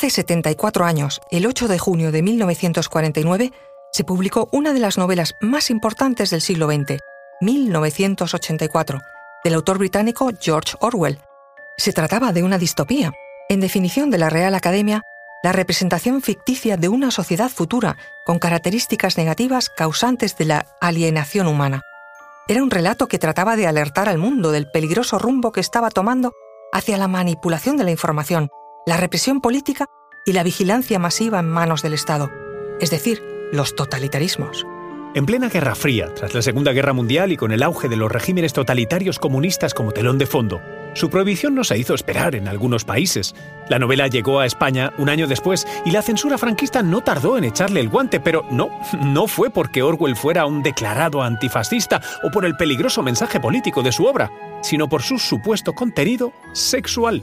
Hace 74 años, el 8 de junio de 1949, se publicó una de las novelas más importantes del siglo XX, 1984, del autor británico George Orwell. Se trataba de una distopía. En definición de la Real Academia, la representación ficticia de una sociedad futura con características negativas causantes de la alienación humana. Era un relato que trataba de alertar al mundo del peligroso rumbo que estaba tomando hacia la manipulación de la información, la represión política y la vigilancia masiva en manos del Estado, es decir, los totalitarismos. En plena Guerra Fría, tras la Segunda Guerra Mundial y con el auge de los regímenes totalitarios comunistas como telón de fondo, su prohibición no se hizo esperar en algunos países. La novela llegó a España un año después y la censura franquista no tardó en echarle el guante, pero no, no fue porque Orwell fuera un declarado antifascista o por el peligroso mensaje político de su obra, sino por su supuesto contenido sexual.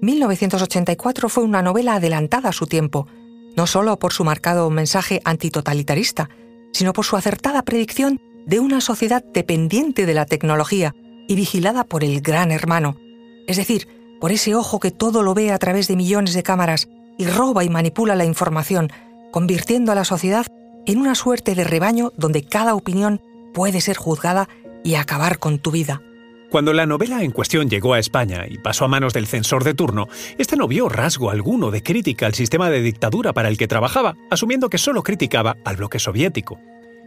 1984 fue una novela adelantada a su tiempo no solo por su marcado mensaje antitotalitarista, sino por su acertada predicción de una sociedad dependiente de la tecnología y vigilada por el gran hermano, es decir, por ese ojo que todo lo ve a través de millones de cámaras y roba y manipula la información, convirtiendo a la sociedad en una suerte de rebaño donde cada opinión puede ser juzgada y acabar con tu vida. Cuando la novela en cuestión llegó a España y pasó a manos del censor de turno, este no vio rasgo alguno de crítica al sistema de dictadura para el que trabajaba, asumiendo que solo criticaba al bloque soviético.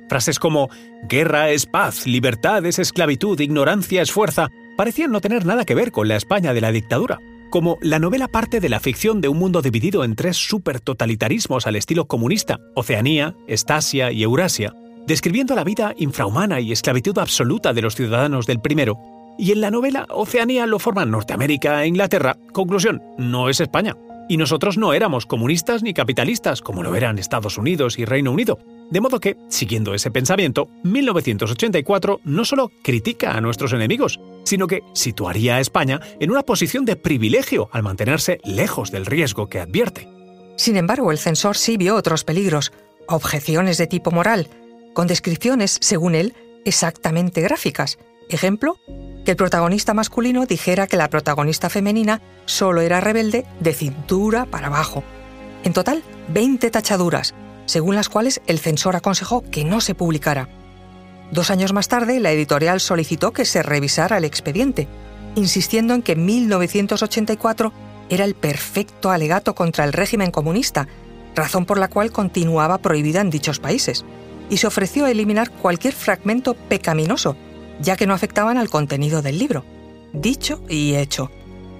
Frases como guerra es paz, libertad es esclavitud, ignorancia es fuerza, parecían no tener nada que ver con la España de la dictadura. Como la novela parte de la ficción de un mundo dividido en tres supertotalitarismos al estilo comunista, Oceanía, Estasia y Eurasia, describiendo la vida infrahumana y esclavitud absoluta de los ciudadanos del primero, y en la novela Oceanía lo forman Norteamérica e Inglaterra. Conclusión, no es España. Y nosotros no éramos comunistas ni capitalistas, como lo eran Estados Unidos y Reino Unido. De modo que, siguiendo ese pensamiento, 1984 no solo critica a nuestros enemigos, sino que situaría a España en una posición de privilegio al mantenerse lejos del riesgo que advierte. Sin embargo, el censor sí vio otros peligros, objeciones de tipo moral, con descripciones, según él, exactamente gráficas. Ejemplo, que el protagonista masculino dijera que la protagonista femenina solo era rebelde de cintura para abajo. En total, 20 tachaduras, según las cuales el censor aconsejó que no se publicara. Dos años más tarde, la editorial solicitó que se revisara el expediente, insistiendo en que 1984 era el perfecto alegato contra el régimen comunista, razón por la cual continuaba prohibida en dichos países, y se ofreció a eliminar cualquier fragmento pecaminoso ya que no afectaban al contenido del libro. Dicho y hecho.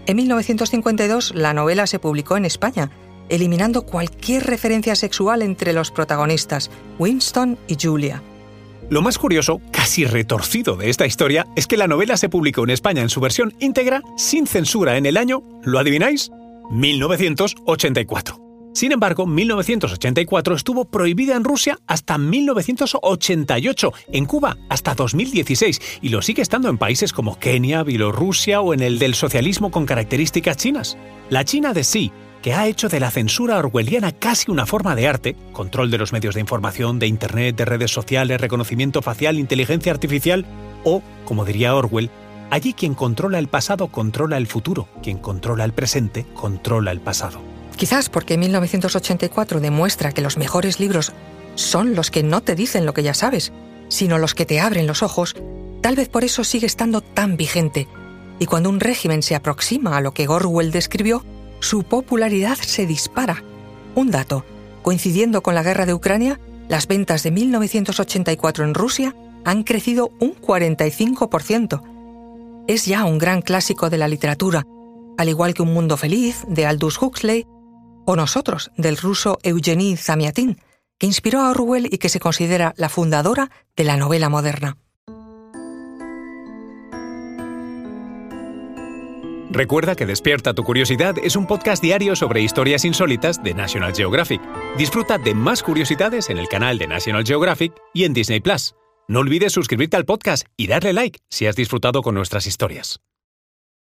En 1952 la novela se publicó en España, eliminando cualquier referencia sexual entre los protagonistas, Winston y Julia. Lo más curioso, casi retorcido de esta historia, es que la novela se publicó en España en su versión íntegra, sin censura, en el año, ¿lo adivináis? 1984. Sin embargo, 1984 estuvo prohibida en Rusia hasta 1988, en Cuba hasta 2016 y lo sigue estando en países como Kenia, Bielorrusia o en el del socialismo con características chinas. La China de sí, que ha hecho de la censura orwelliana casi una forma de arte, control de los medios de información, de Internet, de redes sociales, reconocimiento facial, inteligencia artificial, o, como diría Orwell, allí quien controla el pasado controla el futuro, quien controla el presente controla el pasado. Quizás porque 1984 demuestra que los mejores libros son los que no te dicen lo que ya sabes, sino los que te abren los ojos, tal vez por eso sigue estando tan vigente. Y cuando un régimen se aproxima a lo que Orwell describió, su popularidad se dispara. Un dato, coincidiendo con la guerra de Ucrania, las ventas de 1984 en Rusia han crecido un 45%. Es ya un gran clásico de la literatura, al igual que Un Mundo Feliz de Aldous Huxley o Nosotros, del ruso Eugenie Zamiatin, que inspiró a Orwell y que se considera la fundadora de la novela moderna. Recuerda que Despierta tu Curiosidad es un podcast diario sobre historias insólitas de National Geographic. Disfruta de más curiosidades en el canal de National Geographic y en Disney Plus. No olvides suscribirte al podcast y darle like si has disfrutado con nuestras historias.